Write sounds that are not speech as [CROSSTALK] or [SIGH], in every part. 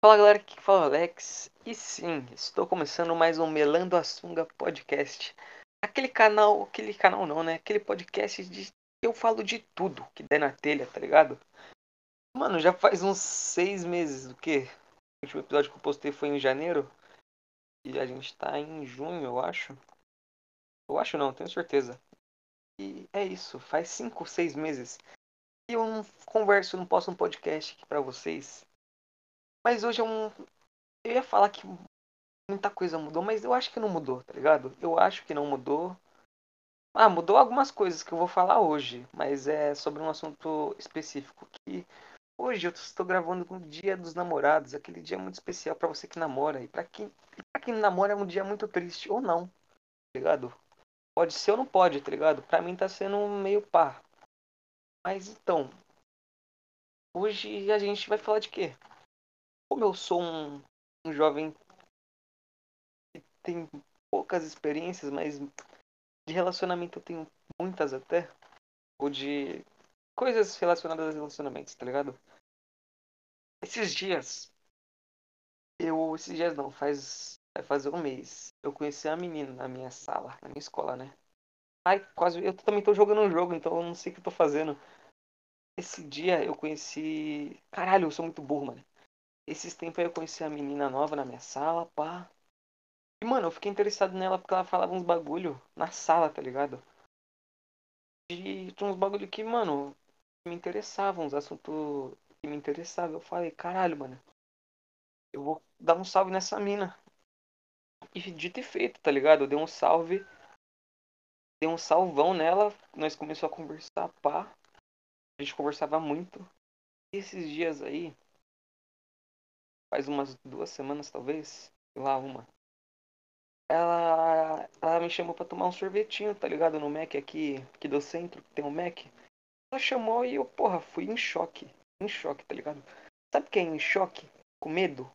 Fala galera, aqui fala é Alex. E sim, estou começando mais um Melando a Sunga podcast. Aquele canal, aquele canal não, né? Aquele podcast de eu falo de tudo que der na telha, tá ligado? Mano, já faz uns seis meses do que? O último episódio que eu postei foi em janeiro. E a gente tá em junho, eu acho. Eu acho não, tenho certeza. E é isso, faz cinco, seis meses. E eu não converso, não posto um podcast aqui pra vocês. Mas hoje é um. Eu ia falar que muita coisa mudou, mas eu acho que não mudou, tá ligado? Eu acho que não mudou. Ah, mudou algumas coisas que eu vou falar hoje, mas é sobre um assunto específico que hoje eu estou gravando no Dia dos Namorados, aquele dia muito especial para você que namora e para quem, pra quem namora é um dia muito triste ou não, tá ligado? Pode ser ou não pode, tá ligado? Pra mim tá sendo meio pá. Mas então, hoje a gente vai falar de quê? Como eu sou um, um jovem que tem poucas experiências, mas de relacionamento eu tenho muitas até, ou de coisas relacionadas a relacionamentos, tá ligado? Esses dias, eu, esses dias não, faz, vai fazer um mês, eu conheci a menina na minha sala, na minha escola, né? Ai, quase, eu também tô jogando um jogo, então eu não sei o que eu tô fazendo. Esse dia eu conheci, caralho, eu sou muito burro, mano. Esses tempos aí eu conheci a menina nova na minha sala, pá. E, mano, eu fiquei interessado nela porque ela falava uns bagulho na sala, tá ligado? E tinha uns bagulho que, mano, me interessavam, uns assuntos que me interessavam. Eu falei, caralho, mano, eu vou dar um salve nessa mina. E dito e feito, tá ligado? Eu dei um salve, dei um salvão nela, nós começamos a conversar, pá. A gente conversava muito. E esses dias aí, faz umas duas semanas talvez, sei lá, uma. Ela, ela me chamou pra tomar um sorvetinho, tá ligado? No Mac aqui, aqui do centro, tem um Mac. Ela chamou e eu, porra, fui em choque. Em choque, tá ligado? Sabe quem é em choque? Com medo?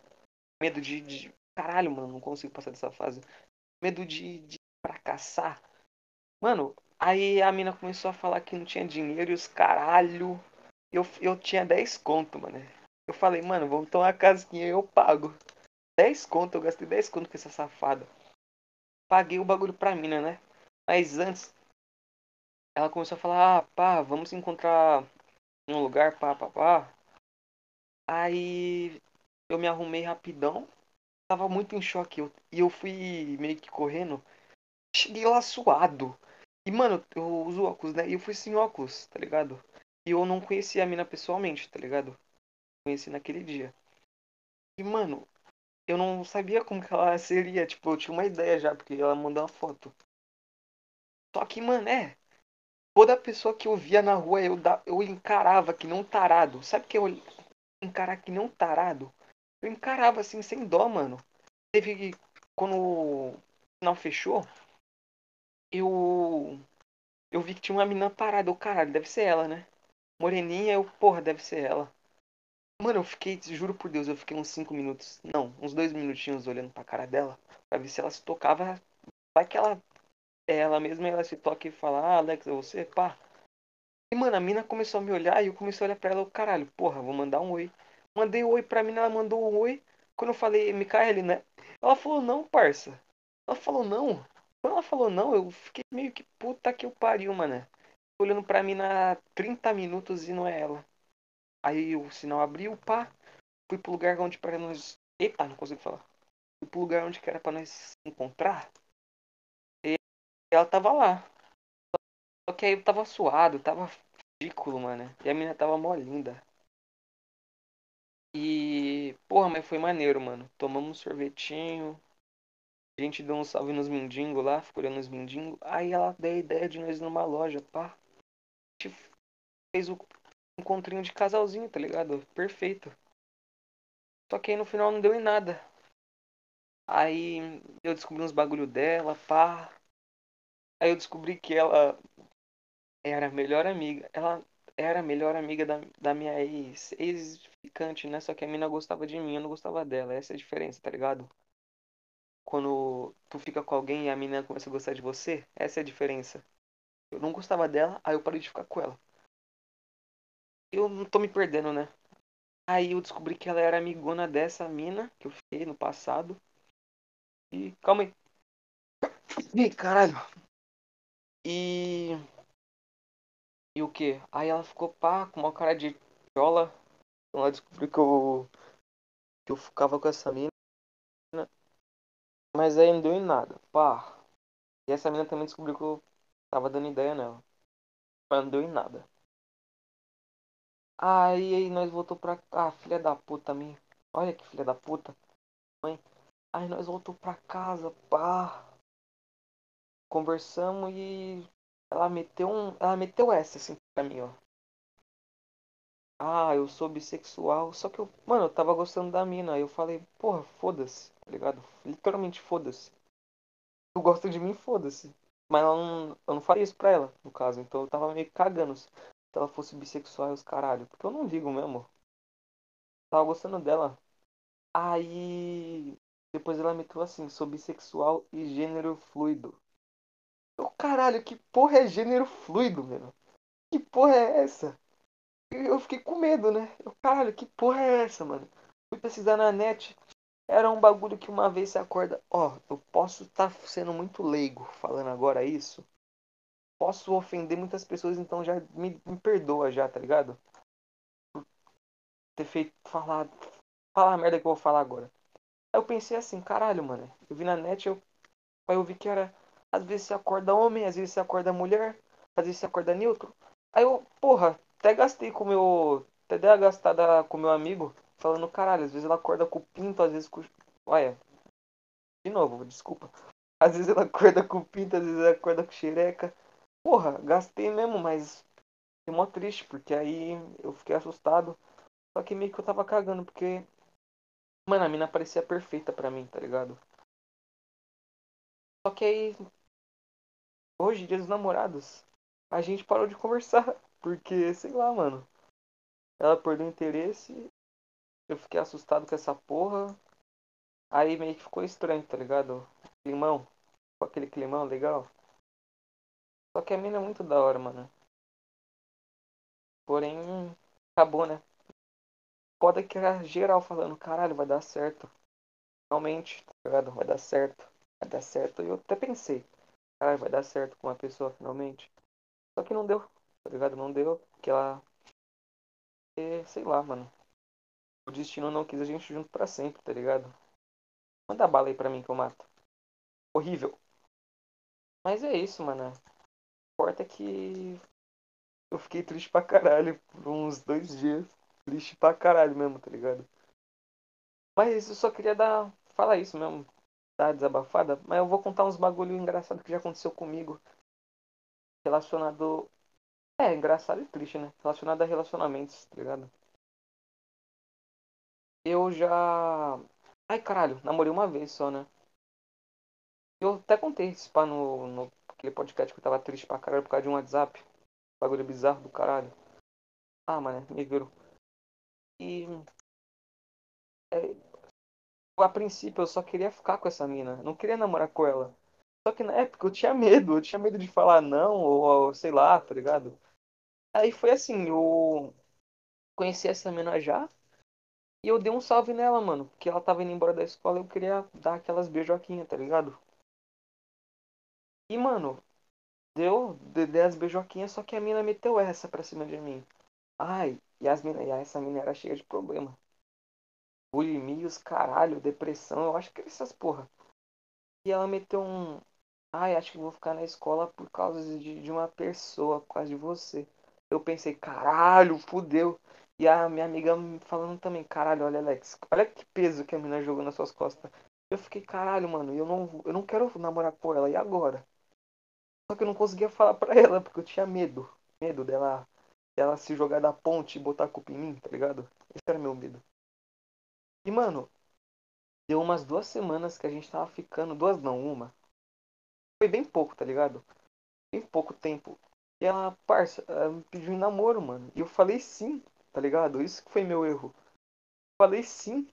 Medo de, de. Caralho, mano, não consigo passar dessa fase. Medo de, de fracassar. Mano, aí a mina começou a falar que não tinha dinheiro e os caralho. Eu, eu tinha 10 conto, mano. Eu falei, mano, vamos tomar uma casquinha e eu pago. 10 conto, eu gastei 10 conto com essa safada. Paguei o bagulho pra mina, né? Mas antes, ela começou a falar, ah, pá, vamos encontrar um lugar, pá, pá, pá. Aí eu me arrumei rapidão. Tava muito em choque. Eu, e eu fui meio que correndo. Cheguei lá suado. E, mano, eu uso óculos, né? E eu fui sem óculos, tá ligado? E eu não conhecia a mina pessoalmente, tá ligado? Conheci naquele dia. E, mano, eu não sabia como que ela [LAUGHS] seria. Tipo, eu tinha uma ideia já, porque ela mandou uma foto. Só que, mano, é. Toda pessoa que eu via na rua, eu, da, eu encarava que não tarado. Sabe que eu encarar que não tarado? Eu encarava assim, sem dó, mano. Teve. Quando o final fechou, eu. Eu vi que tinha uma menina parada. Eu, caralho, deve ser ela, né? Moreninha, eu, porra, deve ser ela. Mano, eu fiquei, juro por Deus, eu fiquei uns 5 minutos. Não, uns 2 minutinhos olhando pra cara dela. Pra ver se ela se tocava. Vai que ela. É ela mesma, ela se toca e fala, ah, Alex, é você? Pá. E, mano, a mina começou a me olhar e eu comecei a olhar pra ela. Caralho, porra, vou mandar um oi. Mandei um oi pra mina, ela mandou um oi. Quando eu falei, Mikael, né? Ela falou, não, parça. Ela falou, não. Quando ela falou não, eu fiquei meio que puta que eu pariu, mano. Olhando pra mim na 30 minutos e não é ela. Aí o sinal abriu, pá. Fui pro lugar onde para nós. Eita, não consigo falar. Fui pro lugar onde que era pra nós encontrar. E ela tava lá. Só que aí eu tava suado, tava ridículo, mano. E a menina tava mó linda. E. Porra, mas foi maneiro, mano. Tomamos um sorvetinho. A gente deu um salve nos mendigos lá, ficou olhando os mendigos. Aí ela deu a ideia de nós ir numa loja, pá. A gente fez o encontrinho de casalzinho, tá ligado? Perfeito. Só que aí no final não deu em nada. Aí eu descobri uns bagulho dela, pá. Aí eu descobri que ela era a melhor amiga. Ela era a melhor amiga da, da minha ex. Ex-ficante, né? Só que a mina gostava de mim, eu não gostava dela. Essa é a diferença, tá ligado? Quando tu fica com alguém e a mina começa a gostar de você, essa é a diferença. Eu não gostava dela, aí eu parei de ficar com ela. Eu não tô me perdendo, né? Aí eu descobri que ela era amigona dessa mina que eu fiquei no passado. E calma aí. [COUGHS] Ih, caralho. E. E o que? Aí ela ficou pá, com uma cara de jola. Ela descobriu que eu. que eu ficava com essa mina. Mas aí não deu em nada. Pá. E essa mina também descobriu que eu tava dando ideia nela. Mas não deu em nada. Aí, aí nós voltou pra. Ah, filha da puta minha. Olha que filha da puta. Mãe. Aí nós voltou pra casa, pá. Conversamos e ela meteu um. Ela meteu essa assim pra mim, ó. Ah, eu sou bissexual. Só que eu, mano, eu tava gostando da mina. Aí eu falei, porra, foda-se, tá ligado? Literalmente foda-se. Tu gosta de mim, foda-se. Mas não, eu não faria isso pra ela, no caso. Então eu tava meio cagando se ela fosse bissexual e os caralho. Porque eu não ligo mesmo. Tava gostando dela. Aí. Depois ela meteu assim, sou bissexual e gênero fluido. Eu, caralho, que porra é gênero fluido, mano? Que porra é essa? Eu fiquei com medo, né? Eu, caralho, que porra é essa, mano? Fui pesquisar na net. Era um bagulho que uma vez você acorda. Ó, eu posso estar tá sendo muito leigo falando agora isso. Posso ofender muitas pessoas, então já me, me perdoa já, tá ligado? Por ter feito. Falar. Falar a merda que eu vou falar agora. Aí eu pensei assim, caralho, mano. Eu vi na net, eu. Aí eu vi que era. Às vezes você acorda homem, às vezes você acorda mulher, às vezes você acorda neutro. Aí eu, porra, até gastei com meu. Até dei a gastada com meu amigo, falando, caralho, às vezes ela acorda com o pinto, às vezes com. Olha. De novo, desculpa. Às vezes ela acorda com o pinto, às vezes ela acorda com xereca. Porra, gastei mesmo, mas. Fiquei mó triste, porque aí eu fiquei assustado. Só que meio que eu tava cagando, porque. Mano, a mina parecia perfeita pra mim, tá ligado? Só que aí. Hoje, dia dos namorados, a gente parou de conversar. [LAUGHS] Porque, sei lá, mano. Ela perdeu interesse. Eu fiquei assustado com essa porra. Aí meio que ficou estranho, tá ligado? Climão. Com aquele climão legal. Só que a mina é muito da hora, mano. Porém, acabou, né? Foda que era geral falando, caralho, vai dar certo. Finalmente, tá ligado? Vai dar certo. Vai dar certo. E eu até pensei, caralho, vai dar certo com uma pessoa finalmente. Só que não deu tá ligado? Não deu, porque ela. E, sei lá, mano. O destino não quis a gente junto pra sempre, tá ligado? Manda bala aí pra mim que eu mato. Horrível. Mas é isso, mano. Importa é que. Eu fiquei triste pra caralho por uns dois dias. Triste pra caralho mesmo, tá ligado? Mas eu só queria dar. Falar isso mesmo. Dar desabafada. Mas eu vou contar uns bagulho engraçado que já aconteceu comigo. Relacionado é, engraçado e triste, né? Relacionado a relacionamentos, tá ligado? Eu já. Ai, caralho, namorei uma vez só, né? Eu até contei esse pá no, no aquele podcast que eu tava triste pra caralho por causa de um WhatsApp. Bagulho bizarro do caralho. Ah, mano, me virou. E. É, a princípio eu só queria ficar com essa mina. Não queria namorar com ela. Só que na época eu tinha medo. Eu tinha medo de falar não, ou, ou sei lá, tá ligado? Aí foi assim, eu conheci essa mina já. E eu dei um salve nela, mano. Porque ela tava indo embora da escola e eu queria dar aquelas beijoquinhas, tá ligado? E, mano, deu, dei as beijoquinhas, só que a mina meteu essa pra cima de mim. Ai, e, as mina, e essa mina era cheia de problema. Bulimia, os caralho, depressão, eu acho que essas porra. E ela meteu um. Ai, acho que vou ficar na escola por causa de, de uma pessoa, por causa de você eu pensei, caralho, fudeu. E a minha amiga falando também, caralho, olha Alex, olha que peso que a menina jogou nas suas costas. Eu fiquei, caralho, mano, eu não, eu não quero namorar com ela, e agora? Só que eu não conseguia falar pra ela, porque eu tinha medo. Medo dela, dela se jogar da ponte e botar a culpa em mim, tá ligado? Esse era meu medo. E, mano, deu umas duas semanas que a gente tava ficando, duas não, uma. Foi bem pouco, tá ligado? Bem pouco tempo. E ela, parça, ela me pediu em namoro, mano. E eu falei sim, tá ligado? Isso que foi meu erro. Falei sim.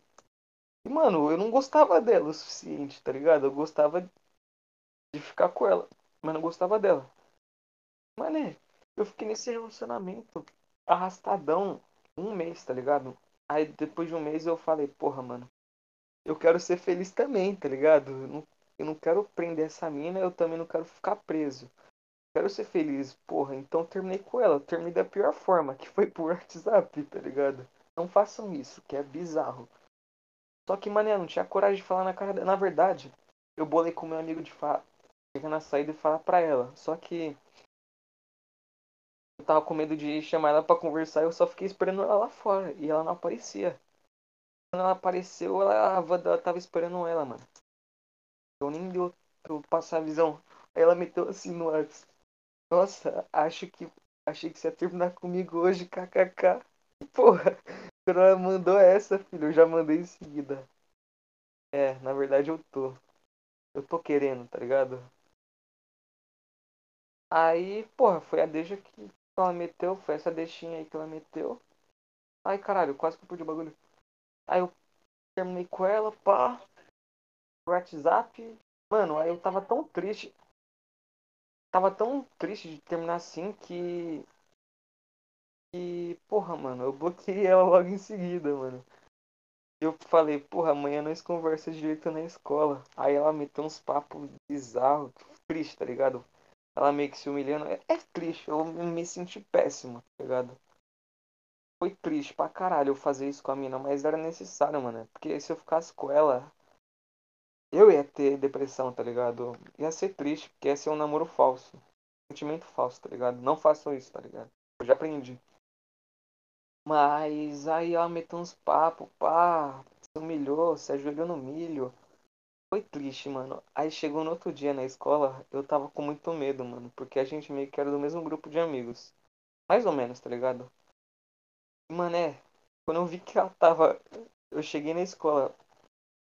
E, mano, eu não gostava dela o suficiente, tá ligado? Eu gostava de ficar com ela, mas não gostava dela. Mané, eu fiquei nesse relacionamento arrastadão um mês, tá ligado? Aí depois de um mês eu falei, porra, mano, eu quero ser feliz também, tá ligado? Eu não, eu não quero prender essa mina, eu também não quero ficar preso. Quero ser feliz, porra, então terminei com ela. Terminei da pior forma, que foi por [LAUGHS] WhatsApp, tá ligado? Não façam isso, que é bizarro. Só que, mané, não tinha coragem de falar na cara dela. Na verdade, eu bolei com meu amigo de falar. Chegar na saída e falar pra ela. Só que. Eu tava com medo de chamar ela pra conversar eu só fiquei esperando ela lá fora. E ela não aparecia. Quando ela apareceu, ela, a Wanda tava esperando ela, mano. Eu nem deu pra eu passar a visão. Ela meteu assim no ar. Nossa, acho que. Achei que você ia terminar comigo hoje, kkk. Porra, quando ela mandou essa, filho, eu já mandei em seguida. É, na verdade eu tô. Eu tô querendo, tá ligado? Aí, porra, foi a deixa que ela meteu, foi essa deixinha aí que ela meteu. Ai, caralho, quase que eu perdi o bagulho. Aí eu terminei com ela, pá. WhatsApp. Mano, aí eu tava tão triste. Tava tão triste de terminar assim que. Que, porra, mano, eu bloqueei ela logo em seguida, mano. Eu falei, porra, amanhã nós conversa direito na escola. Aí ela meteu uns papos bizarros, triste, tá ligado? Ela meio que se humilhando. É, é triste, eu me senti péssimo, tá ligado? Foi triste pra caralho eu fazer isso com a mina, mas era necessário, mano. Porque se eu ficasse com ela, eu ia ter depressão, tá ligado? Ia ser triste, porque ia ser um namoro falso. Sentimento falso, tá ligado? Não façam isso, tá ligado? Eu já aprendi. Mas aí ela meteu uns papos, pá, se humilhou, se ajoelhou no milho. Foi triste, mano. Aí chegou no outro dia na escola, eu tava com muito medo, mano. Porque a gente meio que era do mesmo grupo de amigos. Mais ou menos, tá ligado? Mané, quando eu vi que ela tava. Eu cheguei na escola.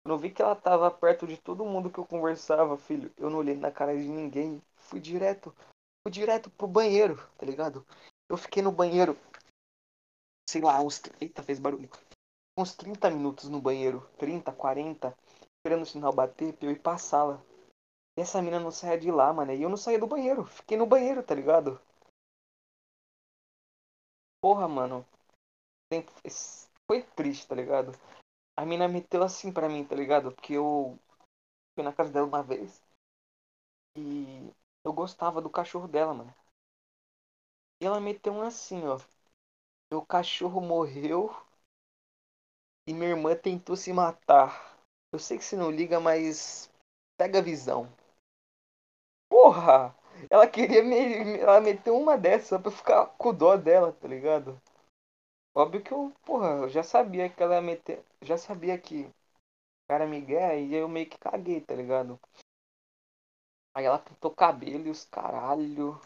Quando eu vi que ela tava perto de todo mundo que eu conversava, filho, eu não olhei na cara de ninguém. Fui direto. Fui direto pro banheiro, tá ligado? Eu fiquei no banheiro. Sei lá, uns. Eita, fez barulho. Uns 30 minutos no banheiro. 30, 40 esperando o sinal bater pra eu ir pra sala. E essa mina não saia de lá, mano. E eu não saía do banheiro. Fiquei no banheiro, tá ligado? Porra, mano. Foi triste, tá ligado? A mina meteu assim pra mim, tá ligado? Porque eu fui na casa dela uma vez. E eu gostava do cachorro dela, mano. E ela meteu um assim, ó. Meu cachorro morreu. E minha irmã tentou se matar. Eu sei que você não liga, mas pega a visão. Porra! Ela queria me. Ela meteu uma dessa eu ficar com dó dela, tá ligado? Óbvio que eu, porra, eu já sabia que ela ia meter. Já sabia que cara Miguel e eu meio que caguei, tá ligado? Aí ela pintou cabelo e os caralho.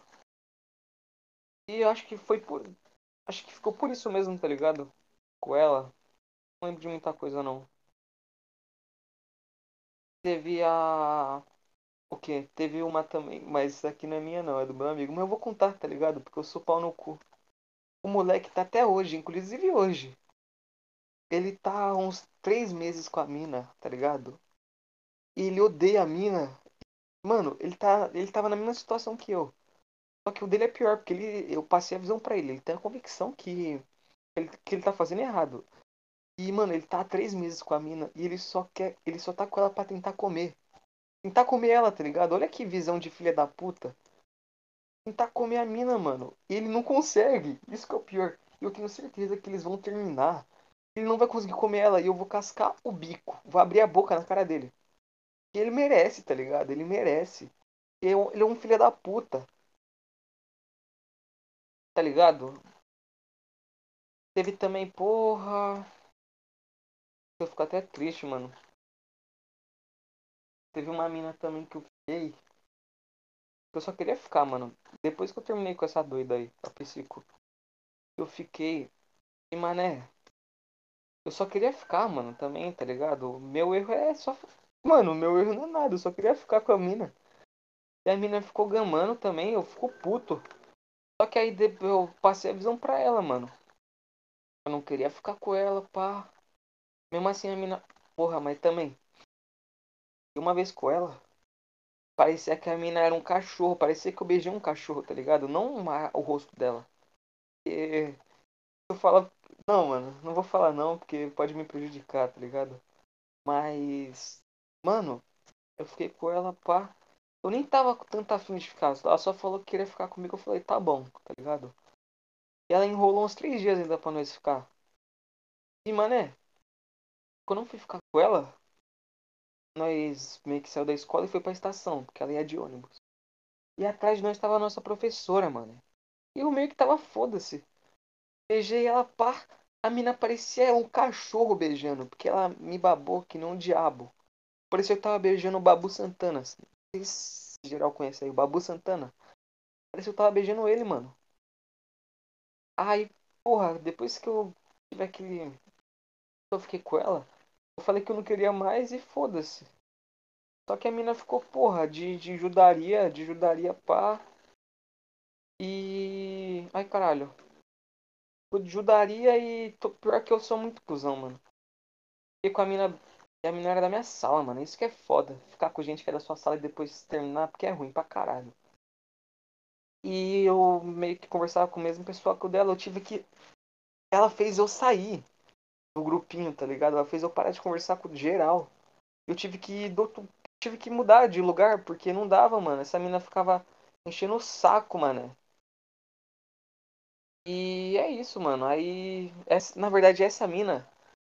E eu acho que foi por. Acho que ficou por isso mesmo, tá ligado? Com ela. Não lembro de muita coisa não. Teve a. O quê? Teve uma também, mas essa aqui não é minha não, é do meu amigo. Mas eu vou contar, tá ligado? Porque eu sou pau no cu. O moleque tá até hoje, inclusive hoje. Ele tá uns três meses com a mina, tá ligado? E ele odeia a mina. Mano, ele tá. Ele tava na mesma situação que eu. Só que o dele é pior, porque ele, eu passei a visão para ele. Ele tem a convicção que ele, que ele tá fazendo errado. E, mano, ele tá há três meses com a mina e ele só quer. Ele só tá com ela pra tentar comer. Tentar comer ela, tá ligado? Olha que visão de filha da puta. Tentar comer a mina, mano. E ele não consegue. Isso que é o pior. Eu tenho certeza que eles vão terminar. Ele não vai conseguir comer ela e eu vou cascar o bico. Vou abrir a boca na cara dele. E ele merece, tá ligado? Ele merece. Ele é um filho da puta. Tá ligado? Teve também, porra. Eu fico até triste, mano. Teve uma mina também que eu fiquei. Eu só queria ficar, mano. Depois que eu terminei com essa doida aí, a psico. Eu fiquei. E mané. Eu só queria ficar, mano, também, tá ligado? Meu erro é só. Mano, meu erro não é nada. Eu só queria ficar com a mina. E a mina ficou gamando também. Eu fico puto. Só que aí eu passei a visão pra ela, mano. Eu não queria ficar com ela, pá. Mesmo assim a mina. Porra, mas também. Uma vez com ela. Parecia que a mina era um cachorro. Parecia que eu beijei um cachorro, tá ligado? Não uma, o rosto dela. E eu falo. Não, mano, não vou falar não, porque pode me prejudicar, tá ligado? Mas, mano, eu fiquei com ela, pá. Eu nem tava com tanta afim de ficar. Ela só falou que queria ficar comigo. Eu falei, tá bom, tá ligado? E ela enrolou uns três dias ainda pra nós ficar. E, mané, quando eu fui ficar com ela, nós meio que saiu da escola e foi pra estação, porque ela ia de ônibus. E atrás de nós tava a nossa professora, mano. E eu meio que tava foda-se. Beijei ela, pá. A mina parecia um cachorro beijando, porque ela me babou que nem um diabo. Parecia que eu tava beijando o Babu Santana. Assim. Não sei se geral conhece aí, o Babu Santana. Parecia que eu tava beijando ele, mano. Aí, porra, depois que eu tive aquele. Eu fiquei com ela, eu falei que eu não queria mais e foda-se. Só que a mina ficou, porra, de, de judaria, de judaria pá. E. Ai caralho. Ficou de judaria e. Tô... Pior que eu sou muito cuzão, mano. Fiquei com a mina. E a mina era da minha sala, mano. Isso que é foda. Ficar com gente que é da sua sala e depois terminar, porque é ruim pra caralho. E eu meio que conversava com o mesmo pessoal que o dela. Eu tive que. Ela fez eu sair do grupinho, tá ligado? Ela fez eu parar de conversar com geral. Eu tive que. Tive que mudar de lugar, porque não dava, mano. Essa mina ficava enchendo o saco, mano. E é isso, mano. Aí. Essa... Na verdade, essa mina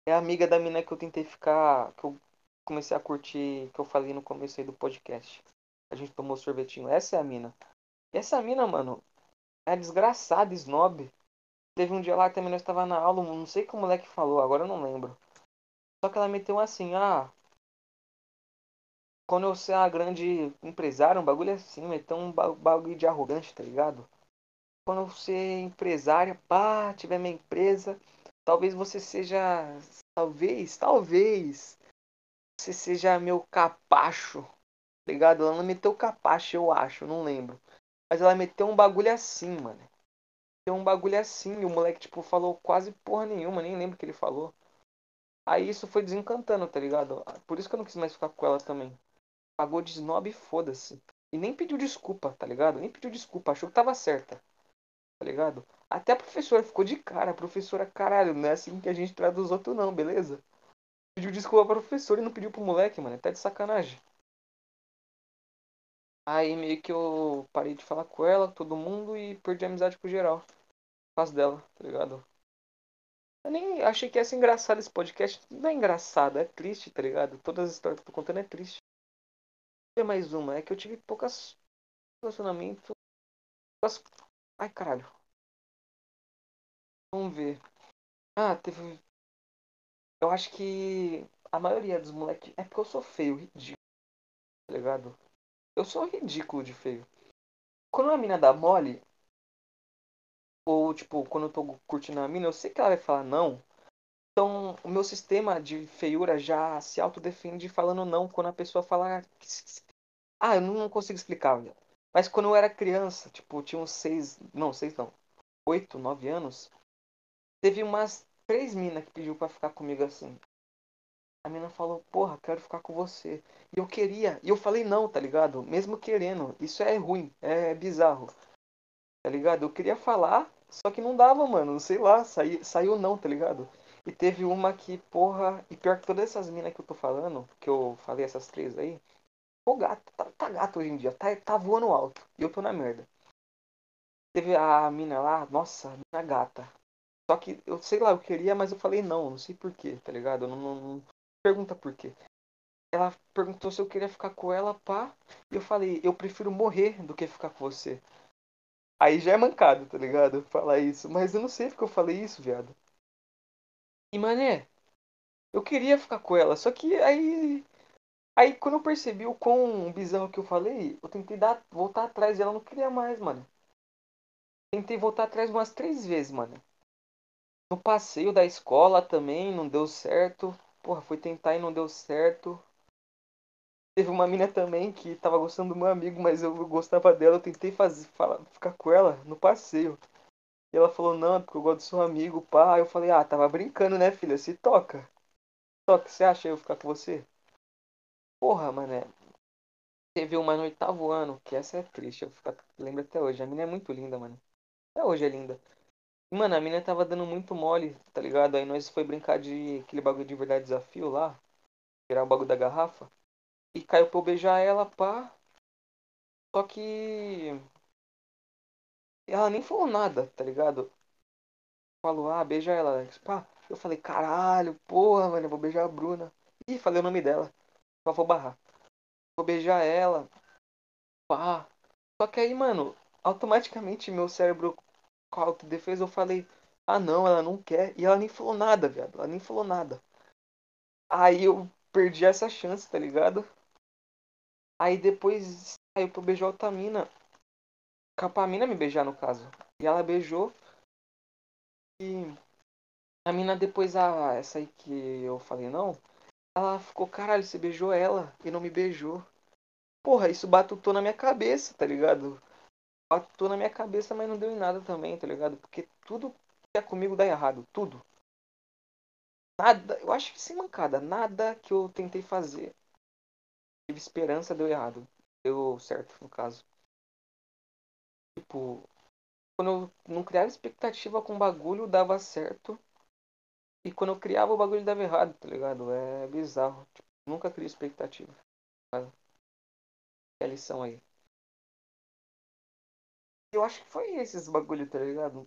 é a amiga da mina que eu tentei ficar. Que eu comecei a curtir. Que eu falei no começo aí do podcast. A gente tomou sorvetinho. Essa é a mina. E essa mina, mano, é desgraçada, snob. Teve um dia lá também, nós estava na aula, não sei o que o moleque falou, agora eu não lembro. Só que ela meteu assim, ah. Quando eu ser uma grande empresária, um bagulho assim, meteu um bagulho de arrogante, tá ligado? Quando eu ser empresária, pá, tiver minha empresa, talvez você seja. Talvez, talvez. Você seja meu capacho, tá ligado? Ela não meteu capacho, eu acho, não lembro. Mas ela meteu um bagulho assim, mano. Meteu um bagulho assim. E o moleque, tipo, falou quase porra nenhuma. Nem lembro o que ele falou. Aí isso foi desencantando, tá ligado? Por isso que eu não quis mais ficar com ela também. Pagou de snob e foda-se. E nem pediu desculpa, tá ligado? Nem pediu desculpa. Achou que tava certa. Tá ligado? Até a professora ficou de cara. A professora, caralho, não é assim que a gente trata os outros, não, beleza? Pediu desculpa pra professora e não pediu pro moleque, mano. Tá de sacanagem. Aí meio que eu parei de falar com ela, todo mundo, e perdi a amizade com geral. Por causa dela, tá ligado? Eu nem achei que ia ser engraçado esse podcast. Não é engraçado, é triste, tá ligado? Todas as histórias que eu tô contando é triste. Tem mais uma, é que eu tive poucas relacionamentos. Poucas... Ai caralho. Vamos ver. Ah, teve. Eu acho que a maioria dos moleques. É porque eu sou feio, ridículo. Tá ligado? Eu sou ridículo de feio. Quando a mina dá mole, ou tipo, quando eu tô curtindo a mina, eu sei que ela vai falar não. Então, o meu sistema de feiura já se autodefende falando não quando a pessoa fala. Ah, eu não consigo explicar, velho. Mas quando eu era criança, tipo, tinha uns seis. Não, seis não. Oito, nove anos. Teve umas três minas que pediu para ficar comigo assim. A mina falou, porra, quero ficar com você. E eu queria. E eu falei não, tá ligado? Mesmo querendo. Isso é ruim, é bizarro. Tá ligado? Eu queria falar, só que não dava, mano. Sei lá, saí, saiu não, tá ligado? E teve uma que, porra. E pior que todas essas minas que eu tô falando, que eu falei essas três aí. O gato, tá, tá gato hoje em dia, tá, tá voando alto. E eu tô na merda. Teve a mina lá, nossa, mina gata. Só que eu sei lá, eu queria, mas eu falei não, não sei porquê, tá ligado? Eu não, não, pergunta por quê. Ela perguntou se eu queria ficar com ela, pá. E eu falei, eu prefiro morrer do que ficar com você. Aí já é mancado, tá ligado? Falar isso. Mas eu não sei porque eu falei isso, viado. E mané, eu queria ficar com ela, só que aí. Aí quando eu percebi o quão bizarro que eu falei, eu tentei dar, voltar atrás e ela não queria mais, mano. Tentei voltar atrás umas três vezes, mano. No passeio da escola também não deu certo. Porra, fui tentar e não deu certo. Teve uma mina também que tava gostando do meu amigo, mas eu gostava dela. Eu tentei fazer, falar, ficar com ela no passeio. E ela falou, não, porque eu gosto do seu amigo, pá. Eu falei, ah, tava brincando, né, filha? Se toca. Toca, você acha eu ficar com você? Porra, mané. Teve uma no oitavo ano, que essa é triste, eu fico, lembro até hoje. A mina é muito linda, mano. Até hoje é linda. Mano, a mina tava dando muito mole, tá ligado? Aí nós foi brincar de aquele bagulho de verdade desafio lá. Tirar o bagulho da garrafa. E caiu pra eu beijar ela, pá. Só que. Ela nem falou nada, tá ligado? Falou, ah, beija ela, Alex. Pá. Eu falei, caralho, porra, mano, eu vou beijar a Bruna. Ih, falei o nome dela. Só vou barrar. Vou beijar ela. Pá. Só que aí, mano, automaticamente meu cérebro com a autodefesa eu falei, ah não, ela não quer. E ela nem falou nada, viado. Ela nem falou nada. Aí eu perdi essa chance, tá ligado? Aí depois saiu pra beijar outra mina. Pra mina me beijar, no caso. E ela beijou. E a mina depois, a essa aí que eu falei não, ela ficou, caralho, você beijou ela e não me beijou. Porra, isso batutou na minha cabeça, tá ligado? Batutou na minha cabeça, mas não deu em nada também, tá ligado? Porque tudo que é comigo dá errado, tudo. Nada, eu acho que sem mancada, nada que eu tentei fazer. Tive esperança, deu errado. Deu certo, no caso. Tipo, quando eu não criava expectativa com o bagulho, dava certo. E quando eu criava o bagulho dava errado, tá ligado? É bizarro. Tipo, nunca criei expectativa. É a lição aí. Eu acho que foi esses bagulho, tá ligado?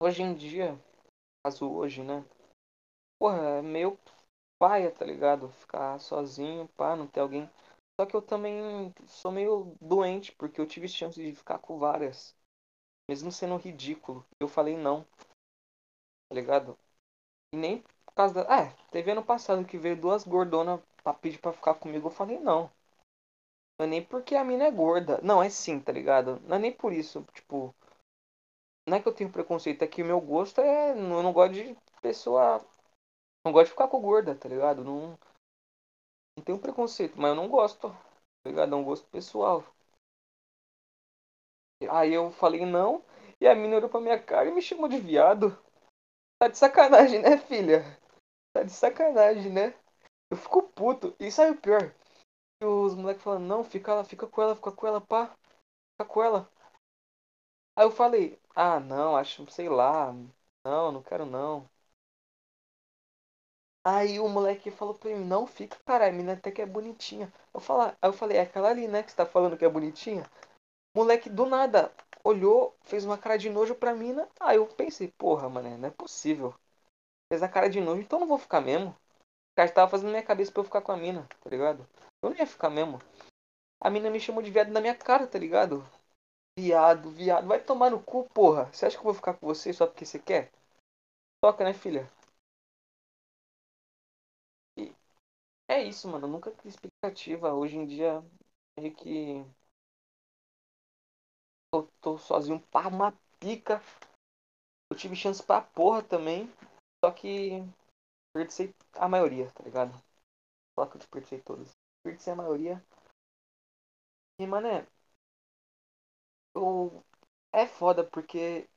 Hoje em dia, caso hoje, né? Porra, é meio paia, tá ligado? Ficar sozinho, pá, não ter alguém. Só que eu também sou meio doente, porque eu tive chance de ficar com várias. Mesmo sendo ridículo. Eu falei não. Tá ligado? E nem por causa da. É, teve ano passado que veio duas gordonas pra pedir pra ficar comigo. Eu falei não. Não é nem porque a mina é gorda. Não, é sim, tá ligado? Não é nem por isso. Tipo. Não é que eu tenho preconceito, é que o meu gosto é. Eu não gosto de pessoa. Não gosto de ficar com gorda, tá ligado? Não. Não tenho preconceito, mas eu não gosto. Tá ligado? É um gosto pessoal. Aí eu falei não. E a mina olhou pra minha cara e me chamou de viado. Tá de sacanagem, né, filha? Tá de sacanagem, né? Eu fico puto. E sabe o pior? Os moleques falando, não, fica lá, fica com ela, fica com ela, pá. Fica com ela. Aí eu falei, ah não, acho, sei lá. Não, não quero não. Aí o moleque falou pra mim, não, fica, cara, a mina até que é bonitinha. Eu aí eu falei, é aquela ali, né, que você tá falando que é bonitinha? Moleque do nada olhou, fez uma cara de nojo pra mina. Aí eu pensei, porra, mano, não é possível. Fez a cara de nojo, então não vou ficar mesmo. O cara tava fazendo minha cabeça pra eu ficar com a mina, tá ligado? Eu não ia ficar mesmo. A mina me chamou de viado na minha cara, tá ligado? Viado, viado. Vai tomar no cu, porra. Você acha que eu vou ficar com você só porque você quer? Toca, né, filha? E é isso, mano. Eu nunca tive expectativa. Hoje em dia, meio que. Eu tô sozinho para uma pica. Eu tive chance pra porra também. Só que. Desperdicei a maioria, tá ligado? Só que eu desperdicei todas desperdicei a maioria. E, mano, eu... é foda porque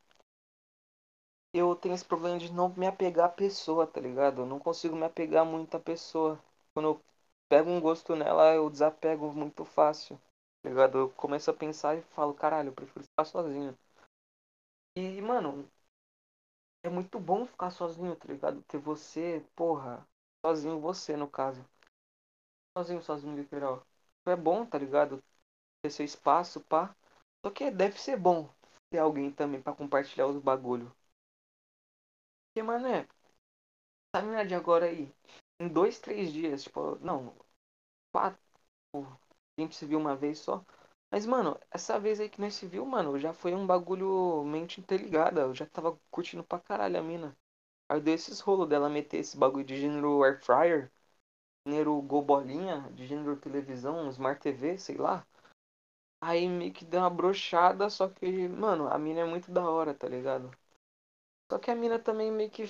eu tenho esse problema de não me apegar à pessoa, tá ligado? Eu não consigo me apegar muito à pessoa. Quando eu pego um gosto nela, eu desapego muito fácil, tá ligado? Eu começo a pensar e falo, caralho, eu prefiro ficar sozinho. E, mano, é muito bom ficar sozinho, tá ligado? Ter você, porra, sozinho você, no caso sozinho, sozinho, literal. É bom, tá ligado? Ter seu espaço, pá. Só que deve ser bom ter alguém também para compartilhar os bagulho. Porque, mano, é. Tá mina de agora aí. Em dois, três dias, tipo, não. Quatro. A gente se viu uma vez só. Mas, mano, essa vez aí que nós se viu, mano, já foi um bagulho mente interligada. Eu já tava curtindo pra caralho a mina. Aí deu esses rolos dela meter esse bagulho de gênero air fryer gênero Gobolinha, de gênero televisão, Smart TV, sei lá. Aí meio que deu uma brochada, só que, mano, a mina é muito da hora, tá ligado? Só que a mina também meio que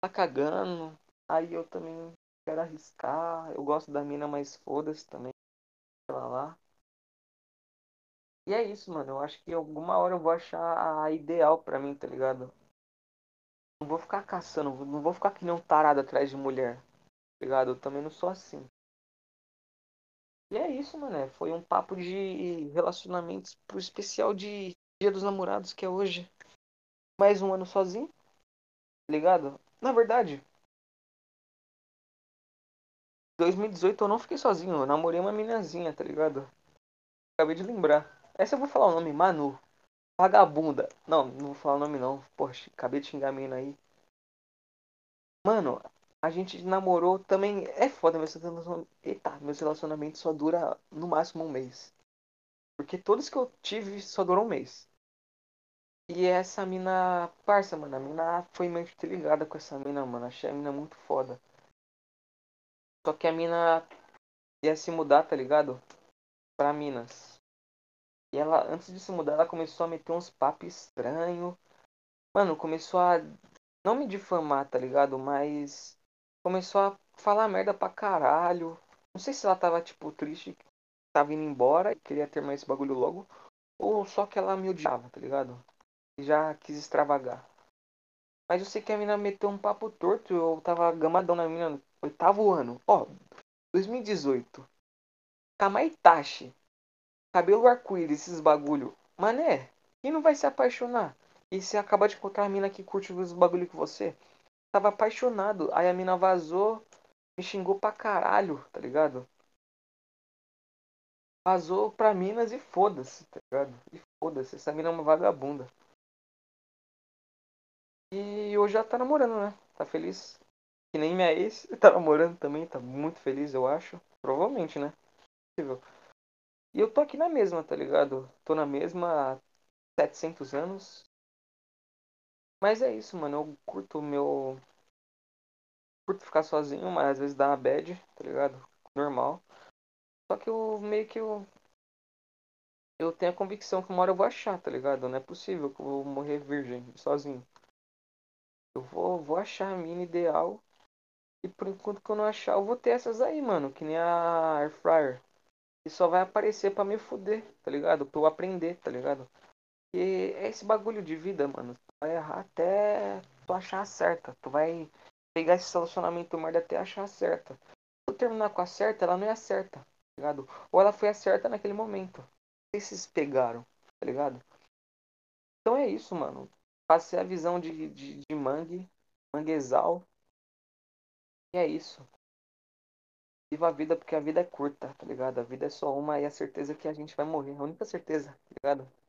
tá cagando. Aí eu também quero arriscar. Eu gosto da mina, mas foda-se também. Sei lá. E é isso, mano. Eu acho que alguma hora eu vou achar a ideal pra mim, tá ligado? Não vou ficar caçando, não vou ficar que nem um tarado atrás de mulher ligado? Eu também não sou assim. E é isso, mano. Foi um papo de relacionamentos pro especial de Dia dos Namorados que é hoje. mais um ano sozinho, tá ligado? Na verdade, 2018 eu não fiquei sozinho, eu namorei uma meninazinha, tá ligado? Acabei de lembrar. Essa eu vou falar o nome, Manu. Vagabunda. Não, não vou falar o nome não. Poxa, acabei de xingar a mina aí. Mano, a gente namorou também. É foda, meu relacionamento. Eita, meu relacionamento só dura no máximo um mês. Porque todos que eu tive só durou um mês. E essa mina. Parça, mano. A mina foi meio que ligada com essa mina, mano. Achei a mina muito foda. Só que a mina ia se mudar, tá ligado? Pra Minas. E ela, antes de se mudar, ela começou a meter uns papos estranhos. Mano, começou a. Não me difamar, tá ligado? Mas. Começou a falar merda pra caralho. Não sei se ela tava, tipo, triste, tava indo embora e queria terminar esse bagulho logo. Ou só que ela me odiava, tá ligado? E já quis extravagar. Mas eu sei que a mina meteu um papo torto. Eu tava gamadão na mina no oitavo ano. Ó, 2018. Kamaitachi. Cabelo arco-íris, esses bagulho. Mané, quem não vai se apaixonar? E você acaba de encontrar a mina que curte os bagulho com você? Tava apaixonado. Aí a mina vazou, me xingou pra caralho, tá ligado? Vazou pra Minas e foda-se, tá ligado? E foda-se, essa mina é uma vagabunda. E hoje já tá namorando, né? Tá feliz. Que nem minha ex [LAUGHS] tá namorando também, tá muito feliz, eu acho. Provavelmente, né? E eu tô aqui na mesma, tá ligado? Tô na mesma há 700 anos. Mas é isso, mano. Eu curto o meu. Curto ficar sozinho, mas às vezes dá uma bad, tá ligado? Normal. Só que eu meio que eu. Eu tenho a convicção que uma hora eu vou achar, tá ligado? Não é possível que eu vou morrer virgem, sozinho. Eu vou, vou achar a mina ideal. E por enquanto que eu não achar, eu vou ter essas aí, mano. Que nem a Air Fryer. E só vai aparecer pra me fuder, tá ligado? Pra eu aprender, tá ligado? E é esse bagulho de vida, mano. Vai errar até tu achar a certa. Tu vai pegar esse relacionamento merda até achar a certa. Se tu terminar com a certa, ela não é a certa, tá ligado? Ou ela foi a certa naquele momento. Esses pegaram, tá ligado? Então é isso, mano. Passei a visão de, de, de mangue, manguezal. E é isso. Viva a vida porque a vida é curta, tá ligado? A vida é só uma e a certeza que a gente vai morrer. A única certeza, tá ligado?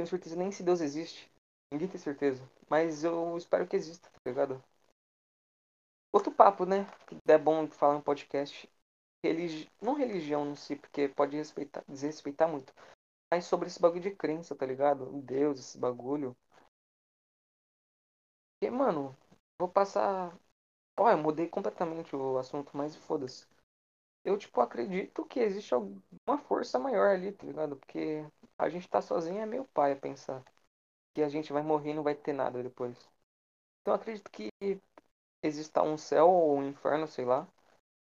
Tenho certeza nem se Deus existe. Ninguém tem certeza. Mas eu espero que exista, tá ligado? Outro papo, né? Que é bom falar no podcast. Religi... Não religião não sei, porque pode respeitar, desrespeitar muito. Mas sobre esse bagulho de crença, tá ligado? Deus, esse bagulho. E, mano, vou passar Ó, eu mudei completamente o assunto, mas foda-se. Eu, tipo, acredito que existe alguma força maior ali, tá ligado? Porque a gente tá sozinho é meio pai a pensar que a gente vai morrer e não vai ter nada depois. Então acredito que exista um céu ou um inferno, sei lá.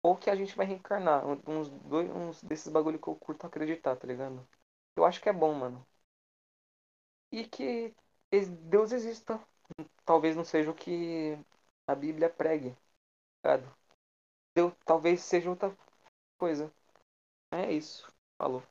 Ou que a gente vai reencarnar. Uns, dois, uns desses bagulho que eu curto acreditar, tá ligado? Eu acho que é bom, mano. E que Deus exista. Talvez não seja o que a Bíblia pregue. Ligado? Eu, talvez seja outra coisa. É isso. Falou.